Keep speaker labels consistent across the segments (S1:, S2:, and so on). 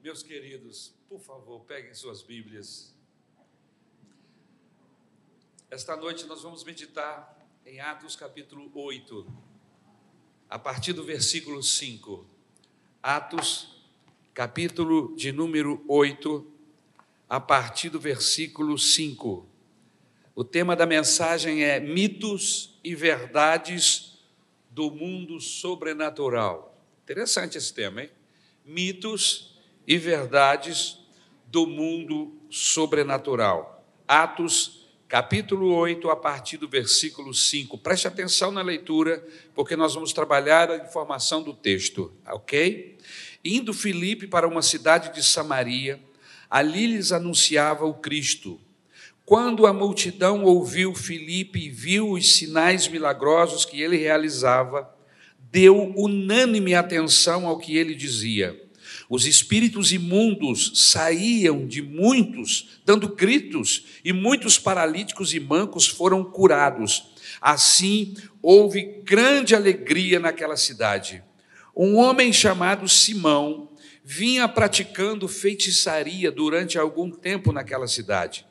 S1: Meus queridos, por favor, peguem suas Bíblias. Esta noite nós vamos meditar em Atos capítulo 8, a partir do versículo 5. Atos, capítulo de número 8, a partir do versículo 5. O tema da mensagem é mitos e verdades do mundo sobrenatural. Interessante esse tema, hein? Mitos e verdades do mundo sobrenatural. Atos, capítulo 8, a partir do versículo 5. Preste atenção na leitura, porque nós vamos trabalhar a informação do texto, ok? Indo Filipe para uma cidade de Samaria, ali lhes anunciava o Cristo. Quando a multidão ouviu Filipe e viu os sinais milagrosos que ele realizava, deu unânime atenção ao que ele dizia os espíritos imundos saíam de muitos, dando gritos, e muitos paralíticos e mancos foram curados. Assim, houve grande alegria naquela cidade. Um homem chamado Simão vinha praticando feitiçaria durante algum tempo naquela cidade.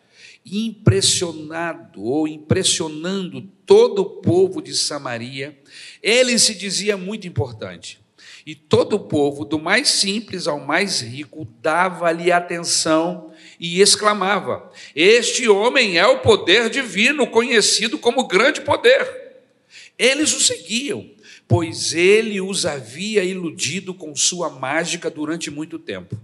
S1: Impressionado ou impressionando todo o povo de Samaria, ele se dizia muito importante. E todo o povo, do mais simples ao mais rico, dava-lhe atenção e exclamava: Este homem é o poder divino, conhecido como grande poder. Eles o seguiam, pois ele os havia iludido com sua mágica durante muito tempo.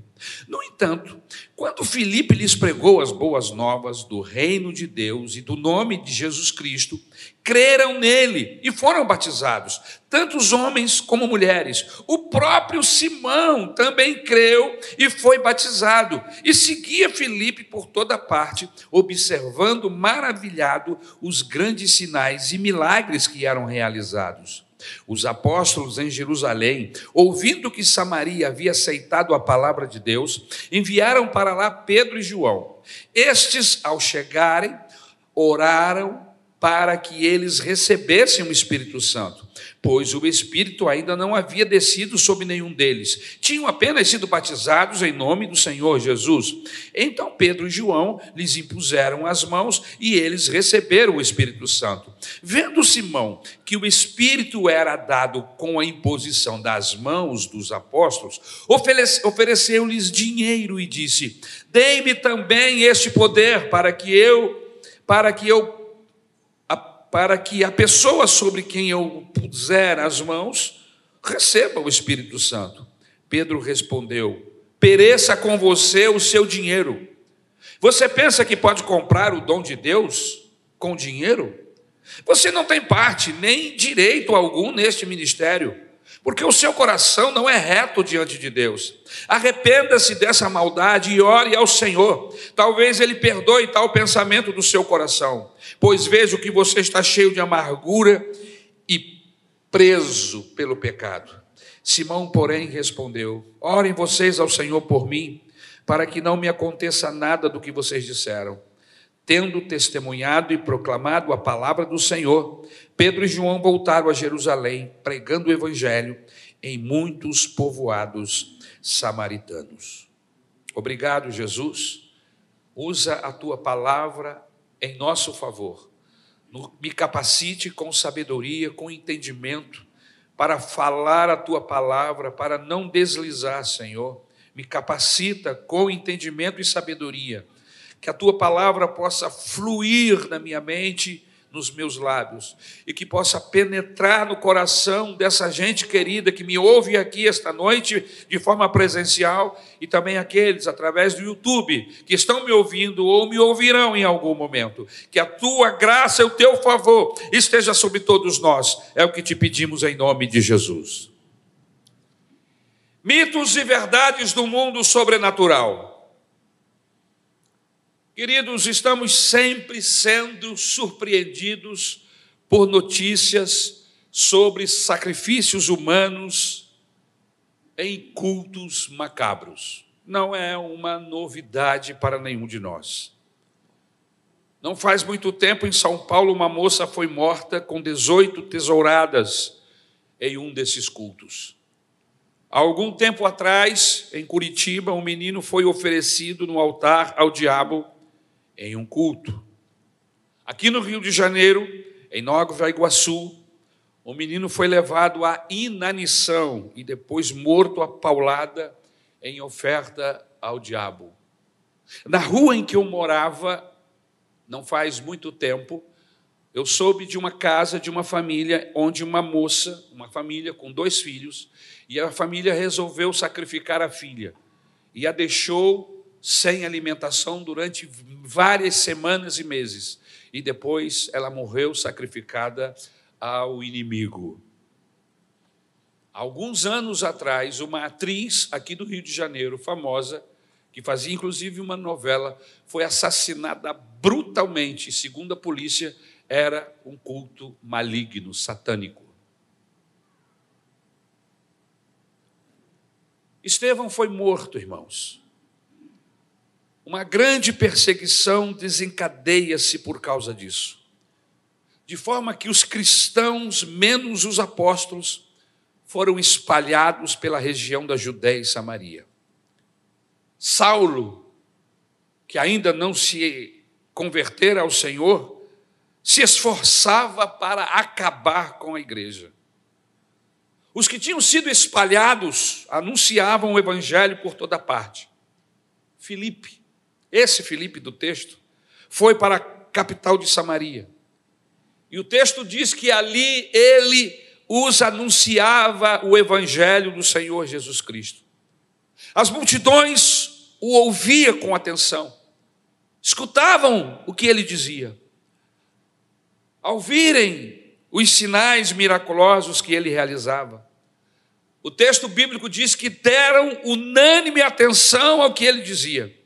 S1: No entanto, quando Filipe lhes pregou as boas novas do reino de Deus e do nome de Jesus Cristo, creram nele e foram batizados, tanto os homens como mulheres. O próprio Simão também creu e foi batizado, e seguia Filipe por toda parte, observando maravilhado os grandes sinais e milagres que eram realizados. Os apóstolos em Jerusalém, ouvindo que Samaria havia aceitado a palavra de Deus, enviaram para lá Pedro e João. Estes, ao chegarem, oraram para que eles recebessem o Espírito Santo pois o Espírito ainda não havia descido sobre nenhum deles. Tinham apenas sido batizados em nome do Senhor Jesus. Então Pedro e João lhes impuseram as mãos e eles receberam o Espírito Santo. Vendo Simão que o Espírito era dado com a imposição das mãos dos apóstolos, ofereceu-lhes dinheiro e disse: Dei-me também este poder para que eu para que eu para que a pessoa sobre quem eu puser as mãos receba o Espírito Santo. Pedro respondeu: pereça com você o seu dinheiro. Você pensa que pode comprar o dom de Deus com dinheiro? Você não tem parte nem direito algum neste ministério porque o seu coração não é reto diante de Deus. Arrependa-se dessa maldade e ore ao Senhor. Talvez Ele perdoe tal pensamento do seu coração, pois vejo que você está cheio de amargura e preso pelo pecado. Simão, porém, respondeu: Orem vocês ao Senhor por mim, para que não me aconteça nada do que vocês disseram. Tendo testemunhado e proclamado a palavra do Senhor, Pedro e João voltaram a Jerusalém, pregando o evangelho em muitos povoados samaritanos. Obrigado, Jesus. Usa a tua palavra em nosso favor. Me capacite com sabedoria, com entendimento, para falar a tua palavra, para não deslizar, Senhor. Me capacita com entendimento e sabedoria que a tua palavra possa fluir na minha mente, nos meus lábios, e que possa penetrar no coração dessa gente querida que me ouve aqui esta noite de forma presencial e também aqueles através do YouTube que estão me ouvindo ou me ouvirão em algum momento. Que a tua graça e o teu favor esteja sobre todos nós. É o que te pedimos em nome de Jesus. Mitos e verdades do mundo sobrenatural. Queridos, estamos sempre sendo surpreendidos por notícias sobre sacrifícios humanos em cultos macabros. Não é uma novidade para nenhum de nós. Não faz muito tempo, em São Paulo, uma moça foi morta com 18 tesouradas em um desses cultos. Há algum tempo atrás, em Curitiba, um menino foi oferecido no altar ao diabo em um culto. Aqui no Rio de Janeiro, em Nova Iguaçu, o menino foi levado à inanição e depois morto a paulada em oferta ao diabo. Na rua em que eu morava, não faz muito tempo, eu soube de uma casa de uma família onde uma moça, uma família com dois filhos, e a família resolveu sacrificar a filha e a deixou sem alimentação durante várias semanas e meses. E depois ela morreu sacrificada ao inimigo. Alguns anos atrás, uma atriz aqui do Rio de Janeiro, famosa, que fazia inclusive uma novela, foi assassinada brutalmente. Segundo a polícia, era um culto maligno, satânico. Estevão foi morto, irmãos. Uma grande perseguição desencadeia-se por causa disso. De forma que os cristãos, menos os apóstolos, foram espalhados pela região da Judéia e Samaria. Saulo, que ainda não se convertera ao Senhor, se esforçava para acabar com a igreja. Os que tinham sido espalhados anunciavam o evangelho por toda parte. Filipe, esse Filipe do texto, foi para a capital de Samaria. E o texto diz que ali ele os anunciava o evangelho do Senhor Jesus Cristo. As multidões o ouvia com atenção, escutavam o que ele dizia. Ao virem os sinais miraculosos que ele realizava, o texto bíblico diz que deram unânime atenção ao que ele dizia.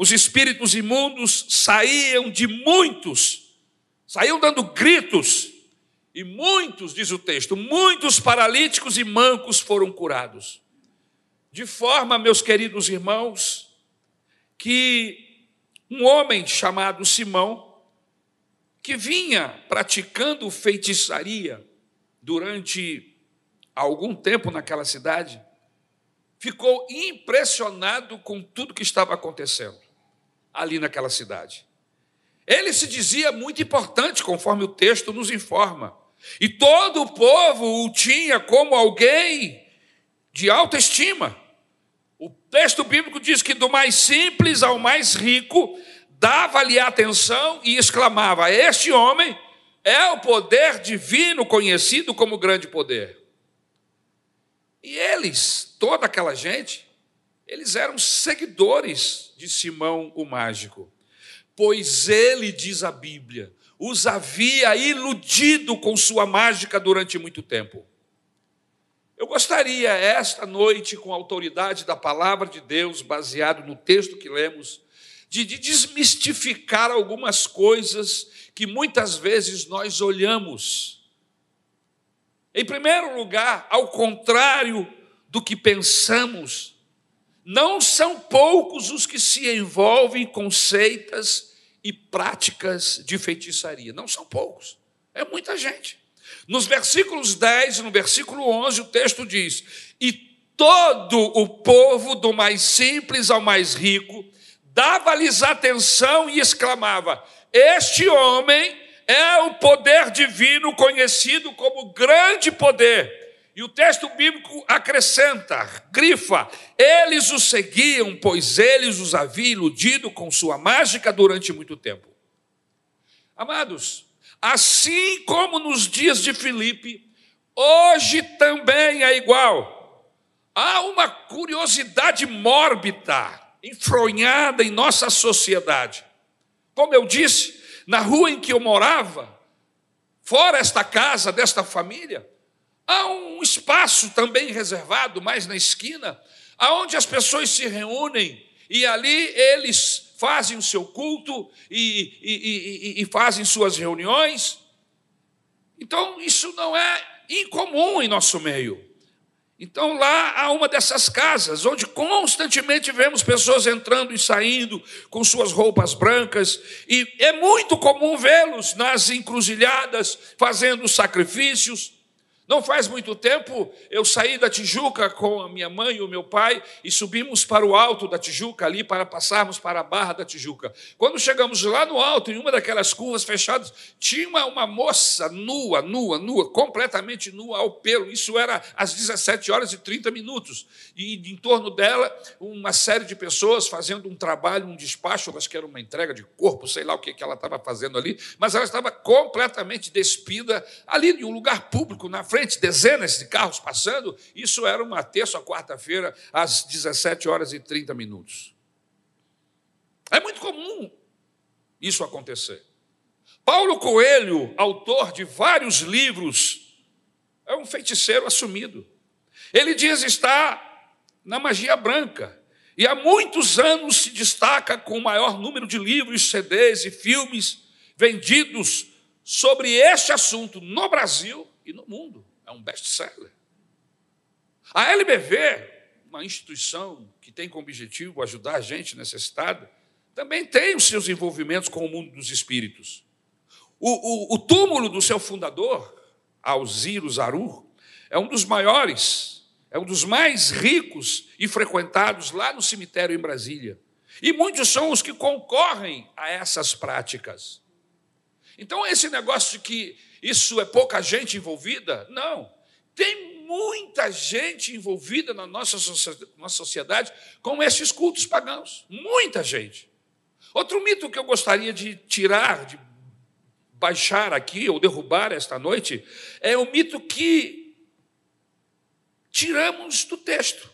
S1: Os espíritos imundos saíam de muitos, saíam dando gritos, e muitos, diz o texto, muitos paralíticos e mancos foram curados. De forma, meus queridos irmãos, que um homem chamado Simão, que vinha praticando feitiçaria durante algum tempo naquela cidade, ficou impressionado com tudo que estava acontecendo ali naquela cidade. Ele se dizia muito importante, conforme o texto nos informa, e todo o povo o tinha como alguém de alta estima. O texto bíblico diz que do mais simples ao mais rico, dava-lhe atenção e exclamava: Este homem é o poder divino conhecido como grande poder. E eles, toda aquela gente, eles eram seguidores de Simão o Mágico, pois ele, diz a Bíblia, os havia iludido com sua mágica durante muito tempo. Eu gostaria, esta noite, com a autoridade da palavra de Deus, baseado no texto que lemos, de, de desmistificar algumas coisas que muitas vezes nós olhamos. Em primeiro lugar, ao contrário do que pensamos, não são poucos os que se envolvem com seitas e práticas de feitiçaria. Não são poucos, é muita gente. Nos versículos 10 e no versículo 11, o texto diz: E todo o povo, do mais simples ao mais rico, dava-lhes atenção e exclamava: Este homem é o poder divino conhecido como grande poder. E o texto bíblico acrescenta, grifa: eles o seguiam, pois eles os haviam iludido com sua mágica durante muito tempo. Amados, Assim como nos dias de Filipe, hoje também é igual. Há uma curiosidade mórbida, enfronhada em nossa sociedade. Como eu disse, na rua em que eu morava, fora esta casa, desta família, há um espaço também reservado, mais na esquina, aonde as pessoas se reúnem e ali eles fazem o seu culto e, e, e, e fazem suas reuniões. Então, isso não é incomum em nosso meio. Então, lá há uma dessas casas, onde constantemente vemos pessoas entrando e saindo com suas roupas brancas, e é muito comum vê-los nas encruzilhadas fazendo sacrifícios. Não faz muito tempo eu saí da Tijuca com a minha mãe e o meu pai e subimos para o alto da Tijuca, ali para passarmos para a Barra da Tijuca. Quando chegamos lá no alto, em uma daquelas curvas fechadas, tinha uma, uma moça nua, nua, nua, completamente nua ao pelo. Isso era às 17 horas e 30 minutos. E em torno dela, uma série de pessoas fazendo um trabalho, um despacho, acho que era uma entrega de corpo, sei lá o que ela estava fazendo ali, mas ela estava completamente despida ali em um lugar público, na frente frente, dezenas de carros passando. Isso era uma terça ou quarta-feira, às 17 horas e 30 minutos. É muito comum isso acontecer. Paulo Coelho, autor de vários livros, é um feiticeiro assumido. Ele diz estar na magia branca. E há muitos anos se destaca com o maior número de livros, CDs e filmes vendidos sobre este assunto no Brasil e no mundo. É um best-seller. A LBV, uma instituição que tem como objetivo ajudar a gente necessitada, também tem os seus envolvimentos com o mundo dos espíritos. O, o, o túmulo do seu fundador, Alziro Zarur, é um dos maiores, é um dos mais ricos e frequentados lá no cemitério em Brasília. E muitos são os que concorrem a essas práticas. Então, esse negócio de que isso é pouca gente envolvida? Não. Tem muita gente envolvida na nossa, sociedade com esses cultos pagãos. Muita gente. Outro mito que eu gostaria de tirar, de baixar aqui ou derrubar esta noite, é o mito que tiramos do texto.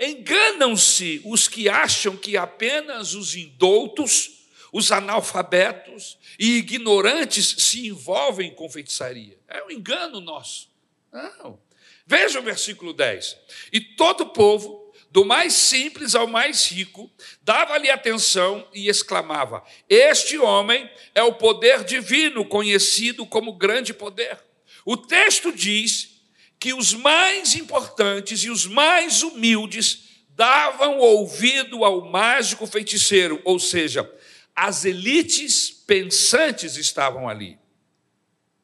S1: Enganam-se os que acham que apenas os indoutos os analfabetos e ignorantes se envolvem com feitiçaria. É um engano nosso. Não. Veja o versículo 10. E todo o povo, do mais simples ao mais rico, dava-lhe atenção e exclamava: Este homem é o poder divino, conhecido como grande poder. O texto diz que os mais importantes e os mais humildes davam ouvido ao mágico feiticeiro, ou seja, as elites pensantes estavam ali.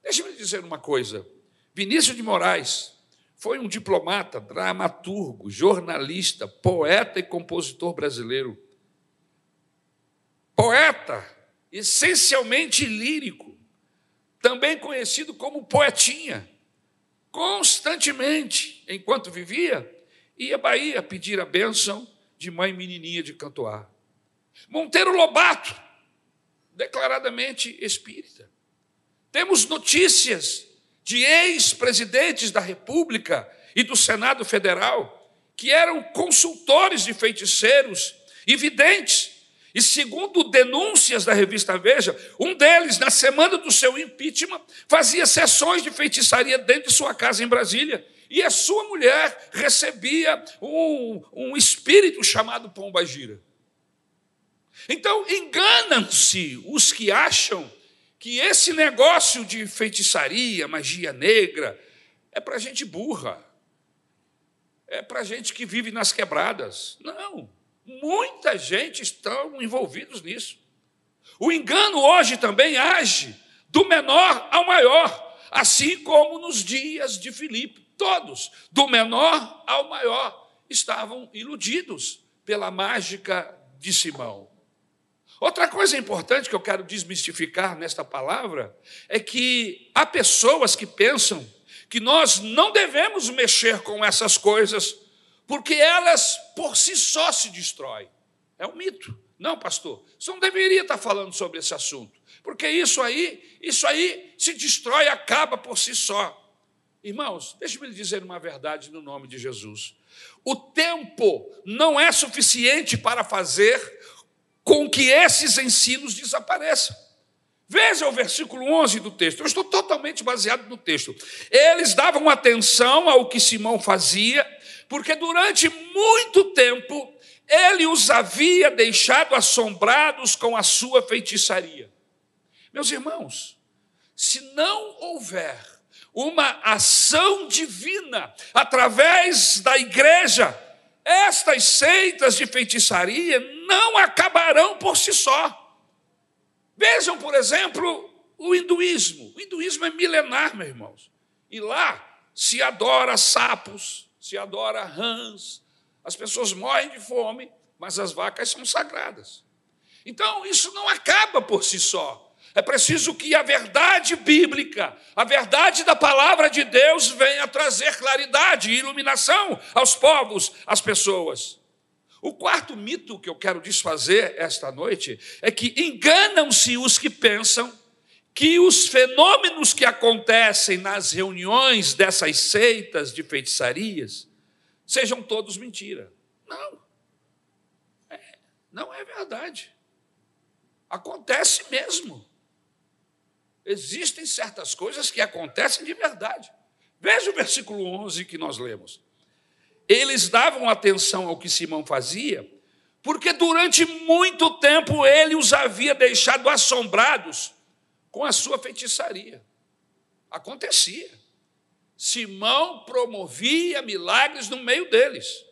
S1: Deixa-me dizer uma coisa. Vinícius de Moraes foi um diplomata, dramaturgo, jornalista, poeta e compositor brasileiro. Poeta, essencialmente lírico, também conhecido como poetinha. Constantemente, enquanto vivia, ia à Bahia pedir a bênção de mãe menininha de Cantoar. Monteiro Lobato, declaradamente espírita. Temos notícias de ex-presidentes da República e do Senado Federal que eram consultores de feiticeiros e videntes. E segundo denúncias da revista Veja, um deles, na semana do seu impeachment, fazia sessões de feitiçaria dentro de sua casa em Brasília. E a sua mulher recebia um, um espírito chamado Pomba Gira. Então, enganam-se os que acham que esse negócio de feitiçaria, magia negra, é para gente burra, é para gente que vive nas quebradas. Não, muita gente estão envolvidos nisso. O engano hoje também age do menor ao maior, assim como nos dias de Filipe. Todos, do menor ao maior, estavam iludidos pela mágica de Simão. Outra coisa importante que eu quero desmistificar nesta palavra é que há pessoas que pensam que nós não devemos mexer com essas coisas porque elas por si só se destroem. É um mito. Não, pastor, você não deveria estar falando sobre esse assunto, porque isso aí, isso aí se destrói, acaba por si só. Irmãos, deixe-me lhe dizer uma verdade no nome de Jesus. O tempo não é suficiente para fazer com que esses ensinos desapareçam. Veja o versículo 11 do texto. Eu estou totalmente baseado no texto. Eles davam atenção ao que Simão fazia, porque durante muito tempo ele os havia deixado assombrados com a sua feitiçaria. Meus irmãos, se não houver uma ação divina através da igreja, estas seitas de feitiçaria não acabarão por si só. Vejam, por exemplo, o hinduísmo. O hinduísmo é milenar, meus irmãos. E lá se adora sapos, se adora rãs. As pessoas morrem de fome, mas as vacas são sagradas. Então, isso não acaba por si só. É preciso que a verdade bíblica, a verdade da palavra de Deus venha trazer claridade e iluminação aos povos, às pessoas. O quarto mito que eu quero desfazer esta noite é que enganam-se os que pensam que os fenômenos que acontecem nas reuniões dessas seitas de feitiçarias sejam todos mentira. Não. É, não é verdade. Acontece mesmo. Existem certas coisas que acontecem de verdade. Veja o versículo 11 que nós lemos. Eles davam atenção ao que Simão fazia, porque durante muito tempo ele os havia deixado assombrados com a sua feitiçaria. Acontecia. Simão promovia milagres no meio deles.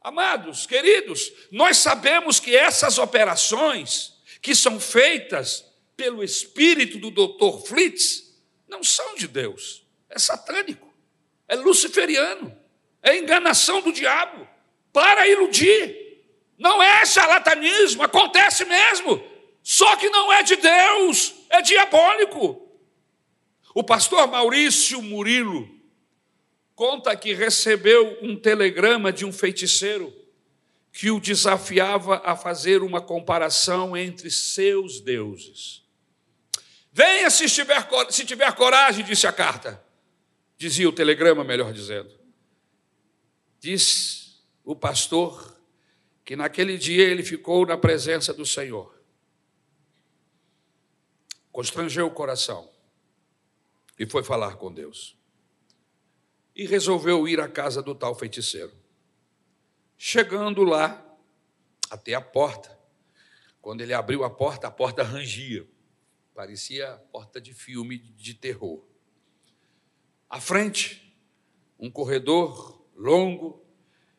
S1: Amados, queridos, nós sabemos que essas operações que são feitas pelo espírito do doutor Flitz não são de Deus, é satânico, é luciferiano, é enganação do diabo para iludir. Não é charlatanismo, acontece mesmo, só que não é de Deus, é diabólico. O pastor Maurício Murilo conta que recebeu um telegrama de um feiticeiro que o desafiava a fazer uma comparação entre seus deuses. Venha se tiver, se tiver coragem, disse a carta. Dizia o telegrama, melhor dizendo. Diz o pastor que naquele dia ele ficou na presença do Senhor constrangeu o coração e foi falar com Deus. E resolveu ir à casa do tal feiticeiro. Chegando lá, até a porta, quando ele abriu a porta, a porta rangia, parecia porta de filme de terror. À frente, um corredor longo,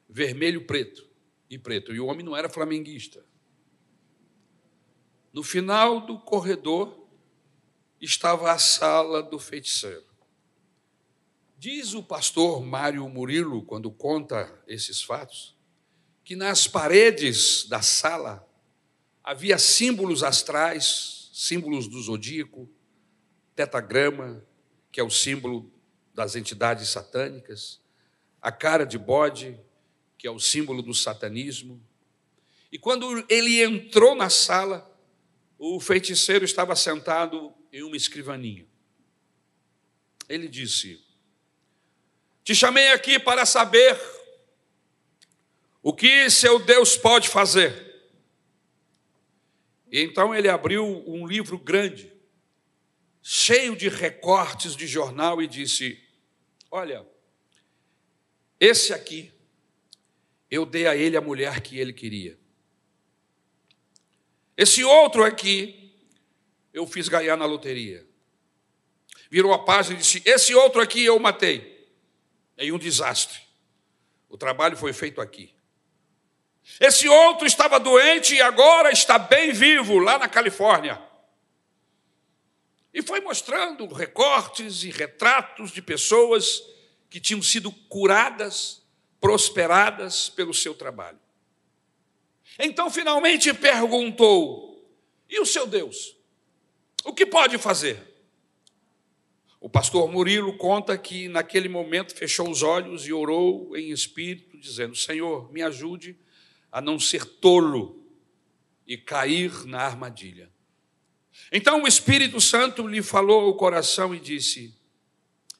S1: vermelho preto e preto, e o homem não era flamenguista. No final do corredor, estava a sala do feiticeiro. Diz o pastor Mário Murilo, quando conta esses fatos, que nas paredes da sala havia símbolos astrais, símbolos do zodíaco, tetagrama, que é o símbolo das entidades satânicas, a cara de bode, que é o símbolo do satanismo. E quando ele entrou na sala, o feiticeiro estava sentado em uma escrivaninha. Ele disse: Te chamei aqui para saber o que seu Deus pode fazer. E então ele abriu um livro grande, cheio de recortes de jornal, e disse: Olha, esse aqui, eu dei a ele a mulher que ele queria. Esse outro aqui, eu fiz ganhar na loteria. Virou a página e disse: Esse outro aqui eu matei. Em um desastre. O trabalho foi feito aqui. Esse outro estava doente e agora está bem vivo lá na Califórnia. E foi mostrando recortes e retratos de pessoas que tinham sido curadas, prosperadas pelo seu trabalho. Então, finalmente perguntou: e o seu Deus? O que pode fazer? O pastor Murilo conta que naquele momento fechou os olhos e orou em espírito, dizendo: Senhor, me ajude a não ser tolo e cair na armadilha. Então o Espírito Santo lhe falou ao coração e disse: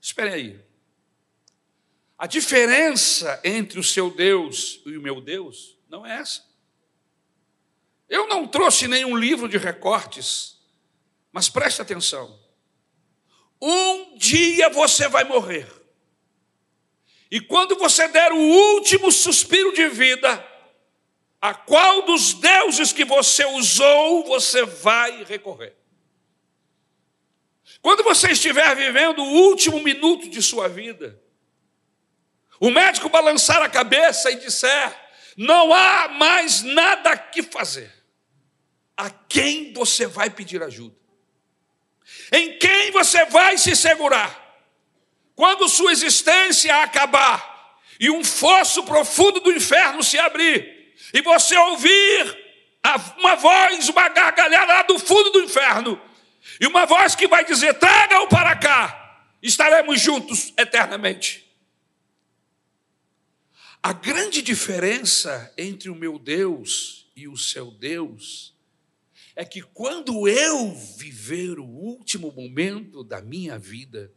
S1: Espere aí. A diferença entre o seu Deus e o meu Deus não é essa. Eu não trouxe nenhum livro de recortes mas preste atenção. Um dia você vai morrer. E quando você der o último suspiro de vida, a qual dos deuses que você usou você vai recorrer? Quando você estiver vivendo o último minuto de sua vida, o médico balançar a cabeça e disser: não há mais nada que fazer, a quem você vai pedir ajuda? Em quem você vai se segurar? quando sua existência acabar e um fosso profundo do inferno se abrir, e você ouvir uma voz, uma gargalhada lá do fundo do inferno, e uma voz que vai dizer: traga-o para cá, estaremos juntos eternamente. A grande diferença entre o meu Deus e o seu Deus é que quando eu viver o último momento da minha vida,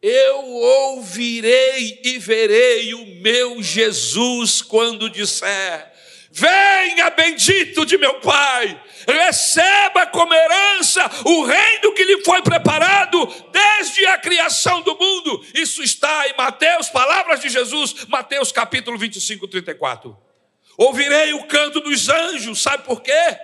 S1: eu ouvirei e verei o meu Jesus quando disser: Venha, bendito de meu Pai, receba como herança o reino que lhe foi preparado desde a criação do mundo. Isso está em Mateus, palavras de Jesus, Mateus capítulo 25, 34. Ouvirei o canto dos anjos, sabe por quê?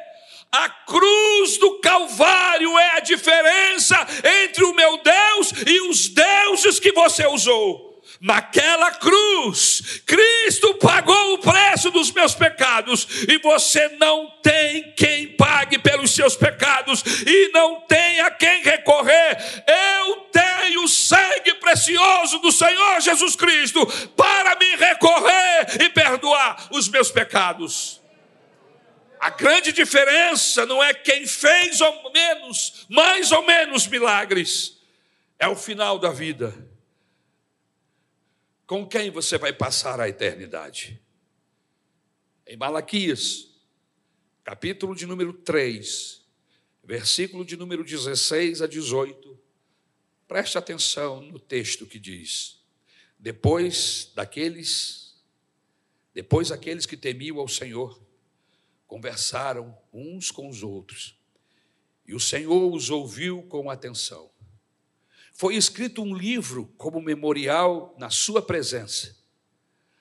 S1: A cruz do Calvário é a diferença entre o meu Deus e os deuses que você usou. Naquela cruz, Cristo pagou o preço dos meus pecados, e você não tem quem pague pelos seus pecados, e não tem a quem recorrer. Eu tenho o sangue precioso do Senhor Jesus Cristo para me recorrer e perdoar os meus pecados. A grande diferença não é quem fez ou menos, mais ou menos milagres, é o final da vida. Com quem você vai passar a eternidade? Em Malaquias, capítulo de número 3, versículo de número 16 a 18, preste atenção no texto que diz: Depois daqueles, depois aqueles que temiam ao Senhor, conversaram uns com os outros, e o Senhor os ouviu com atenção. Foi escrito um livro como memorial na sua presença,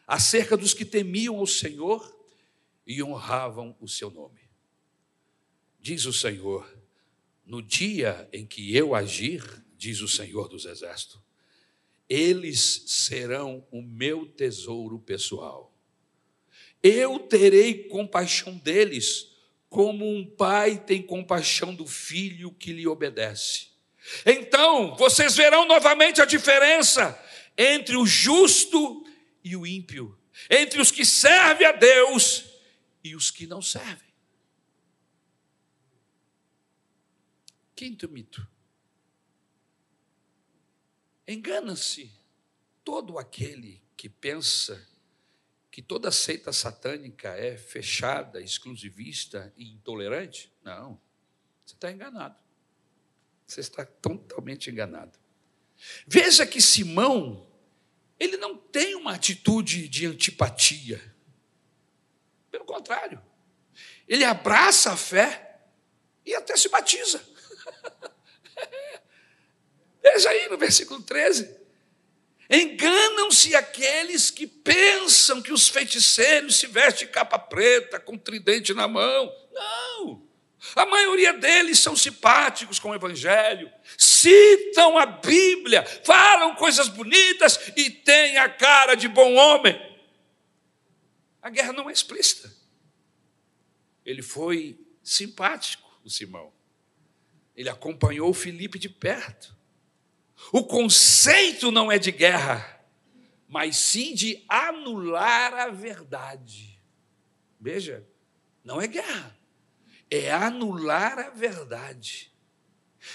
S1: acerca dos que temiam ao Senhor e honravam o seu nome. Diz o Senhor: no dia em que eu agir, diz o Senhor dos Exércitos, eles serão o meu tesouro pessoal eu terei compaixão deles, como um pai tem compaixão do filho que lhe obedece. Então, vocês verão novamente a diferença entre o justo e o ímpio, entre os que servem a Deus e os que não servem. Quinto mito. Engana-se todo aquele que pensa que toda seita satânica é fechada, exclusivista e intolerante? Não. Você está enganado. Você está totalmente enganado. Veja que Simão, ele não tem uma atitude de antipatia. Pelo contrário, ele abraça a fé e até se batiza. Veja aí no versículo 13. Enganam-se aqueles que pensam que os feiticeiros se vestem de capa preta, com tridente na mão. Não! A maioria deles são simpáticos com o Evangelho, citam a Bíblia, falam coisas bonitas e têm a cara de bom homem. A guerra não é explícita. Ele foi simpático, o Simão. Ele acompanhou Felipe de perto. O conceito não é de guerra, mas sim de anular a verdade. Veja, não é guerra, é anular a verdade.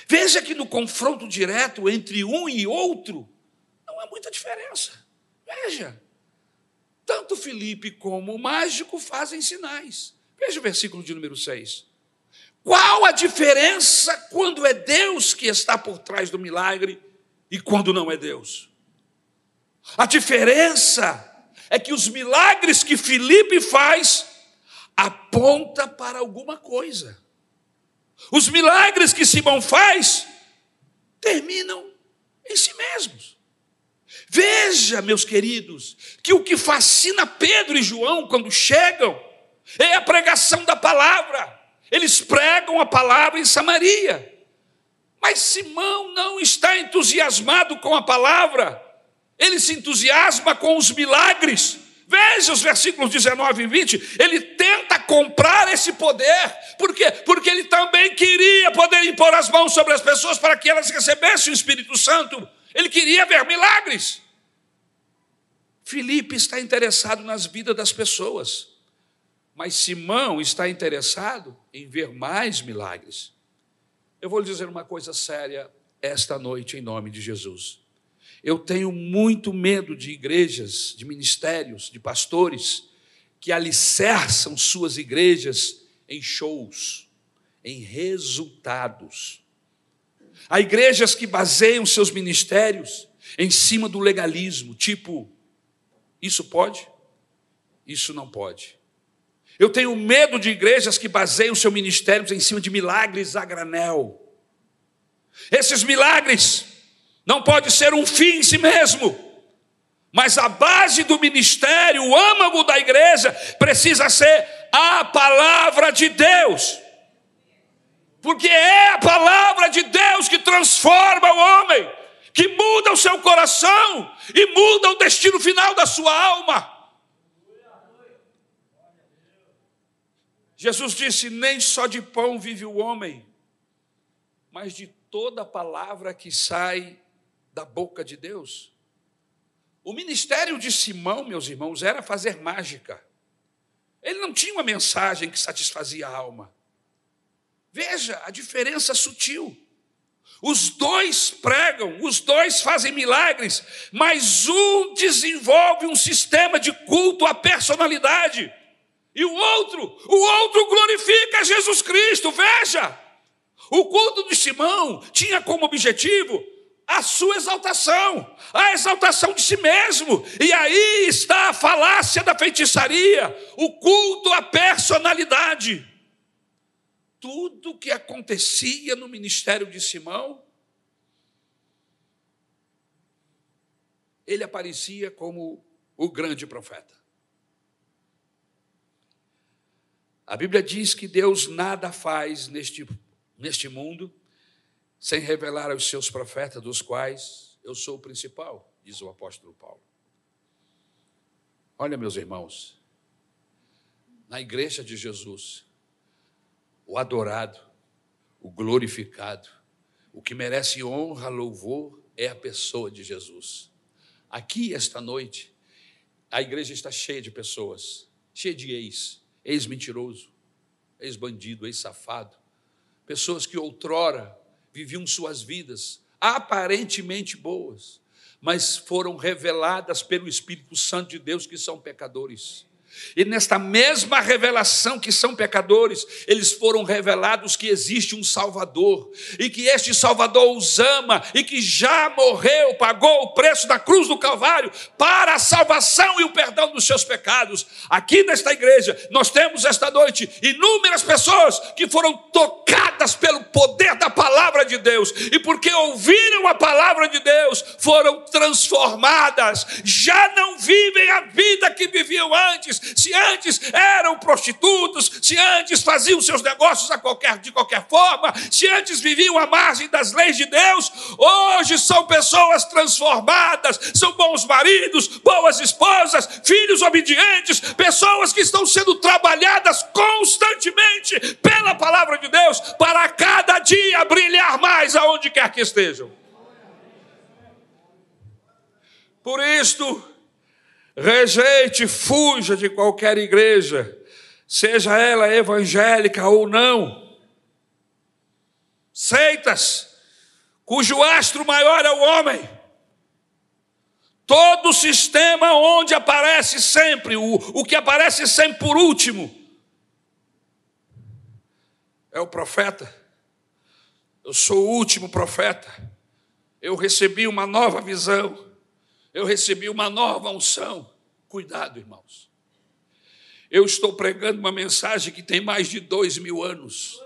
S1: Veja que no confronto direto entre um e outro, não há muita diferença. Veja, tanto Felipe como o mágico fazem sinais. Veja o versículo de número 6. Qual a diferença quando é Deus que está por trás do milagre e quando não é Deus. A diferença é que os milagres que Filipe faz aponta para alguma coisa. Os milagres que Simão faz terminam em si mesmos. Veja, meus queridos, que o que fascina Pedro e João quando chegam é a pregação da palavra. Eles pregam a palavra em Samaria. Mas Simão não está entusiasmado com a palavra, ele se entusiasma com os milagres. Veja os versículos 19 e 20. Ele tenta comprar esse poder. Por quê? Porque ele também queria poder impor as mãos sobre as pessoas para que elas recebessem o Espírito Santo. Ele queria ver milagres. Filipe está interessado nas vidas das pessoas, mas Simão está interessado em ver mais milagres. Eu vou lhe dizer uma coisa séria esta noite, em nome de Jesus. Eu tenho muito medo de igrejas, de ministérios, de pastores que alicerçam suas igrejas em shows, em resultados. Há igrejas que baseiam seus ministérios em cima do legalismo, tipo, isso pode, isso não pode. Eu tenho medo de igrejas que baseiam seus ministérios em cima de milagres a granel. Esses milagres não pode ser um fim em si mesmo, mas a base do ministério, o âmago da igreja, precisa ser a palavra de Deus. Porque é a palavra de Deus que transforma o homem, que muda o seu coração e muda o destino final da sua alma. Jesus disse: Nem só de pão vive o homem, mas de toda palavra que sai da boca de Deus. O ministério de Simão, meus irmãos, era fazer mágica. Ele não tinha uma mensagem que satisfazia a alma. Veja a diferença sutil. Os dois pregam, os dois fazem milagres, mas um desenvolve um sistema de culto à personalidade, e o outro, o outro glorifica Jesus Cristo. Veja, o culto de Simão tinha como objetivo a sua exaltação, a exaltação de si mesmo. E aí está a falácia da feitiçaria, o culto à personalidade. Tudo que acontecia no ministério de Simão, ele aparecia como o grande profeta. A Bíblia diz que Deus nada faz neste, neste mundo sem revelar aos seus profetas, dos quais eu sou o principal, diz o apóstolo Paulo. Olha, meus irmãos, na igreja de Jesus, o adorado, o glorificado, o que merece honra, louvor, é a pessoa de Jesus. Aqui, esta noite, a igreja está cheia de pessoas, cheia de ex, ex-mentiroso, ex-bandido, ex-safado, pessoas que outrora viviam suas vidas aparentemente boas, mas foram reveladas pelo Espírito Santo de Deus que são pecadores. E nesta mesma revelação que são pecadores, eles foram revelados que existe um Salvador, e que este Salvador os ama, e que já morreu, pagou o preço da cruz do Calvário para a salvação e o perdão dos seus pecados. Aqui nesta igreja, nós temos esta noite inúmeras pessoas que foram tocadas pelo poder da palavra de Deus, e porque ouviram a palavra de Deus, foram transformadas, já não vivem a vida que viviam antes se antes eram prostitutos, se antes faziam seus negócios a qualquer, de qualquer forma, se antes viviam à margem das leis de Deus, hoje são pessoas transformadas, são bons maridos, boas esposas, filhos obedientes, pessoas que estão sendo trabalhadas constantemente pela palavra de Deus para cada dia brilhar mais aonde quer que estejam. Por isto, Rejeite, fuja de qualquer igreja, seja ela evangélica ou não. Seitas, cujo astro maior é o homem. Todo sistema onde aparece sempre, o, o que aparece sempre por último, é o profeta. Eu sou o último profeta. Eu recebi uma nova visão eu recebi uma nova unção. Cuidado, irmãos. Eu estou pregando uma mensagem que tem mais de dois mil anos.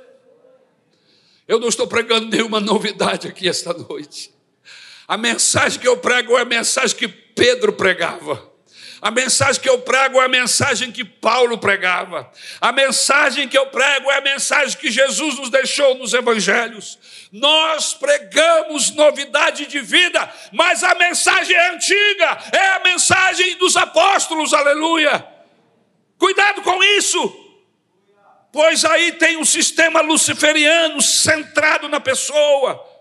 S1: Eu não estou pregando nenhuma novidade aqui esta noite. A mensagem que eu prego é a mensagem que Pedro pregava. A mensagem que eu prego é a mensagem que Paulo pregava. A mensagem que eu prego é a mensagem que Jesus nos deixou nos evangelhos. Nós pregamos novidade de vida, mas a mensagem é antiga, é a mensagem dos apóstolos, aleluia. Cuidado com isso. Pois aí tem um sistema luciferiano centrado na pessoa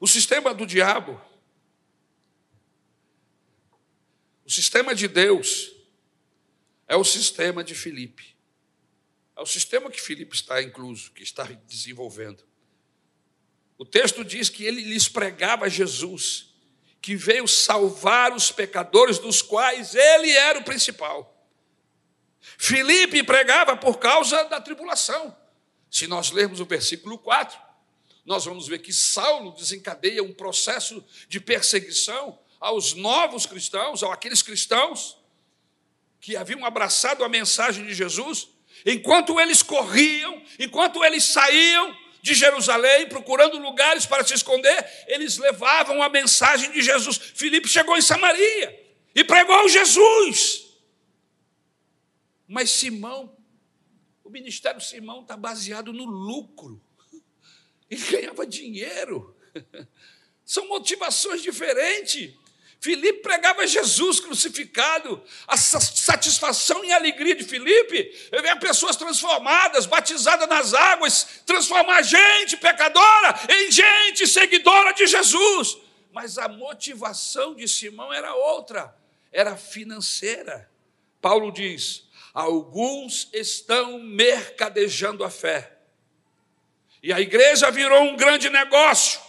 S1: O sistema do diabo, o sistema de Deus, é o sistema de Filipe. É o sistema que Filipe está incluso, que está desenvolvendo. O texto diz que ele lhes pregava Jesus, que veio salvar os pecadores, dos quais ele era o principal. Filipe pregava por causa da tribulação. Se nós lermos o versículo 4, nós vamos ver que Saulo desencadeia um processo de perseguição aos novos cristãos, aqueles cristãos que haviam abraçado a mensagem de Jesus, enquanto eles corriam, enquanto eles saíam de Jerusalém procurando lugares para se esconder, eles levavam a mensagem de Jesus. Filipe chegou em Samaria e pregou Jesus. Mas Simão, o ministério de Simão está baseado no lucro. Ele ganhava dinheiro. São motivações diferentes. Filipe pregava Jesus crucificado, a satisfação e alegria de Filipe, ver pessoas transformadas, batizadas nas águas, transformar gente pecadora em gente seguidora de Jesus. Mas a motivação de Simão era outra, era financeira. Paulo diz: alguns estão mercadejando a fé. E a igreja virou um grande negócio.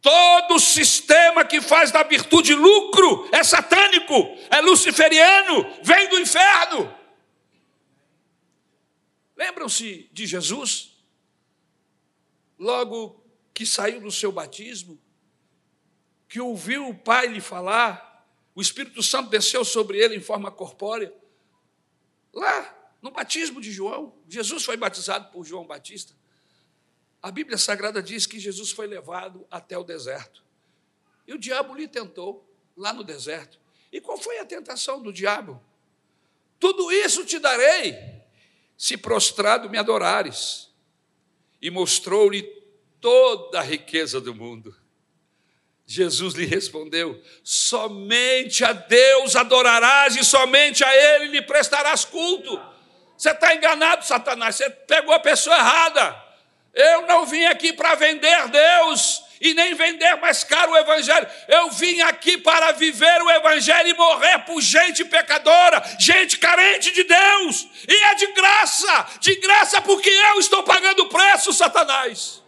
S1: Todo sistema que faz da virtude lucro é satânico, é luciferiano, vem do inferno. Lembram-se de Jesus? Logo que saiu do seu batismo, que ouviu o Pai lhe falar, o Espírito Santo desceu sobre ele em forma corpórea. Lá, no batismo de João, Jesus foi batizado por João Batista. A Bíblia Sagrada diz que Jesus foi levado até o deserto. E o diabo lhe tentou lá no deserto. E qual foi a tentação do diabo? Tudo isso te darei, se prostrado me adorares. E mostrou-lhe toda a riqueza do mundo Jesus lhe respondeu: somente a Deus adorarás e somente a Ele lhe prestarás culto. Você está enganado, Satanás, você pegou a pessoa errada. Eu não vim aqui para vender Deus e nem vender mais caro o Evangelho. Eu vim aqui para viver o Evangelho e morrer por gente pecadora, gente carente de Deus. E é de graça, de graça porque eu estou pagando o preço, Satanás.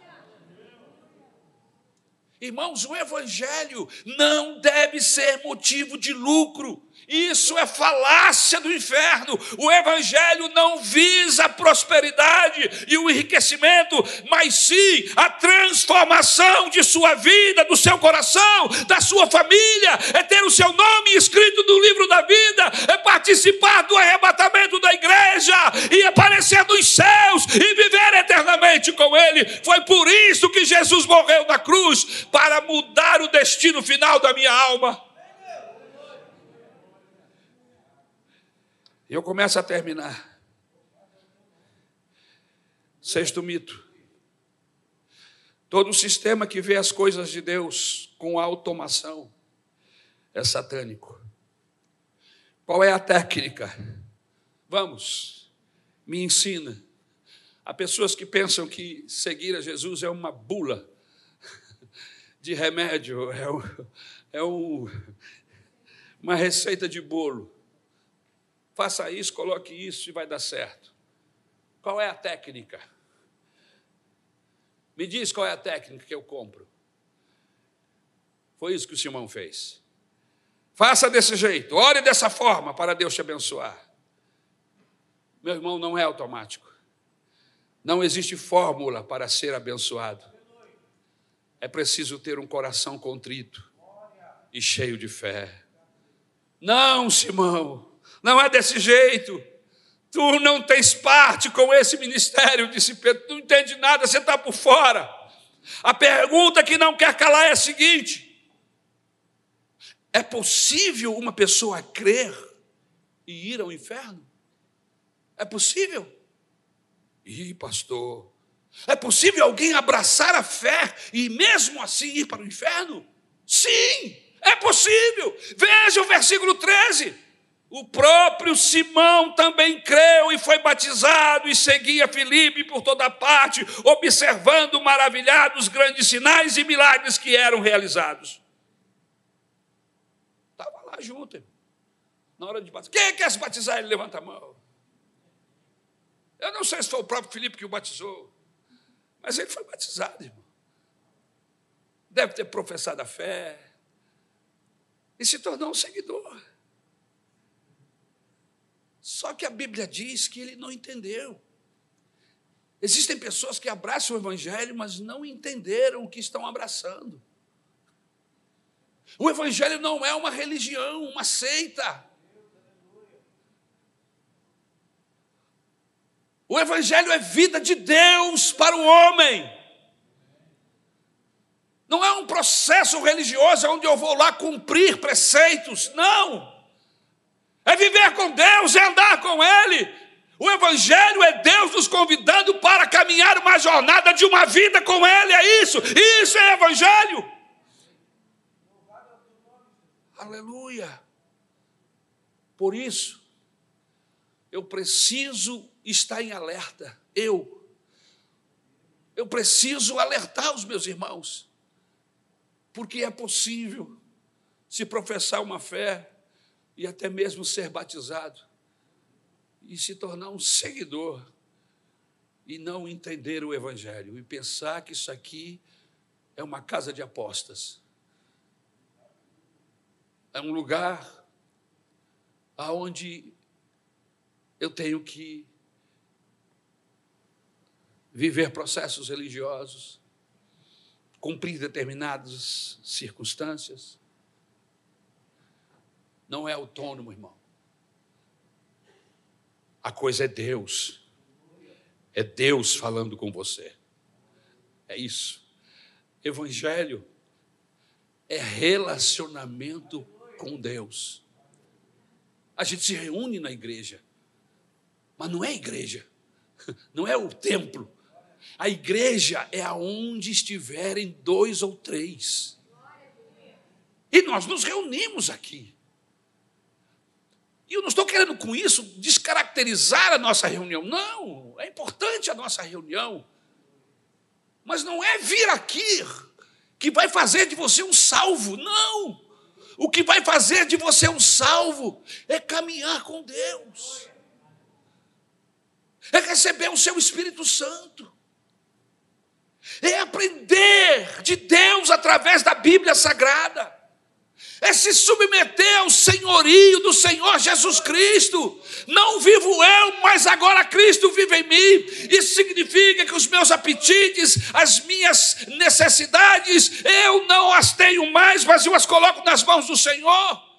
S1: Irmãos, o Evangelho não deve ser motivo de lucro. Isso é falácia do inferno. O Evangelho não visa a prosperidade e o enriquecimento, mas sim a transformação de sua vida, do seu coração, da sua família. É ter o seu nome escrito no livro da vida, é participar do arrebatamento da igreja e aparecer nos céus e viver eternamente com Ele. Foi por isso que Jesus morreu na cruz para mudar o destino final da minha alma. Eu começo a terminar. Sexto mito. Todo sistema que vê as coisas de Deus com automação é satânico. Qual é a técnica? Vamos, me ensina. Há pessoas que pensam que seguir a Jesus é uma bula de remédio, é, um, é um, uma receita de bolo faça isso, coloque isso e vai dar certo. Qual é a técnica? Me diz qual é a técnica que eu compro. Foi isso que o Simão fez. Faça desse jeito, ore dessa forma para Deus te abençoar. Meu irmão, não é automático. Não existe fórmula para ser abençoado. É preciso ter um coração contrito e cheio de fé. Não, Simão, não é desse jeito. Tu não tens parte com esse ministério, disse Pedro. Tu não entende nada, você está por fora. A pergunta que não quer calar é a seguinte: é possível uma pessoa crer e ir ao inferno? É possível? Ih, pastor, é possível alguém abraçar a fé e mesmo assim ir para o inferno? Sim, é possível. Veja o versículo 13. O próprio Simão também creu e foi batizado e seguia Filipe por toda parte, observando maravilhados grandes sinais e milagres que eram realizados. Estava lá junto, irmão. na hora de batizar. Quem quer se batizar? Ele levanta a mão. Eu não sei se foi o próprio Filipe que o batizou, mas ele foi batizado, irmão. Deve ter professado a fé e se tornou um seguidor. Só que a Bíblia diz que ele não entendeu. Existem pessoas que abraçam o Evangelho, mas não entenderam o que estão abraçando. O Evangelho não é uma religião, uma seita. O Evangelho é vida de Deus para o homem. Não é um processo religioso onde eu vou lá cumprir preceitos. Não é viver com Deus, é andar com Ele. O Evangelho é Deus nos convidando para caminhar uma jornada de uma vida com Ele, é isso, isso é Evangelho. Aleluia. Por isso, eu preciso estar em alerta, eu. Eu preciso alertar os meus irmãos, porque é possível se professar uma fé e até mesmo ser batizado e se tornar um seguidor e não entender o Evangelho e pensar que isso aqui é uma casa de apostas. É um lugar aonde eu tenho que viver processos religiosos, cumprir determinadas circunstâncias, não é autônomo, irmão. A coisa é Deus. É Deus falando com você. É isso. Evangelho é relacionamento com Deus. A gente se reúne na igreja, mas não é igreja, não é o templo. A igreja é aonde estiverem dois ou três. E nós nos reunimos aqui. E eu não estou querendo com isso descaracterizar a nossa reunião. Não, é importante a nossa reunião. Mas não é vir aqui que vai fazer de você um salvo. Não. O que vai fazer de você um salvo é caminhar com Deus. É receber o seu Espírito Santo. É aprender de Deus através da Bíblia Sagrada é se submeter ao senhorio do Senhor Jesus Cristo. Não vivo eu, mas agora Cristo vive em mim. Isso significa que os meus apetites, as minhas necessidades, eu não as tenho mais, mas eu as coloco nas mãos do Senhor.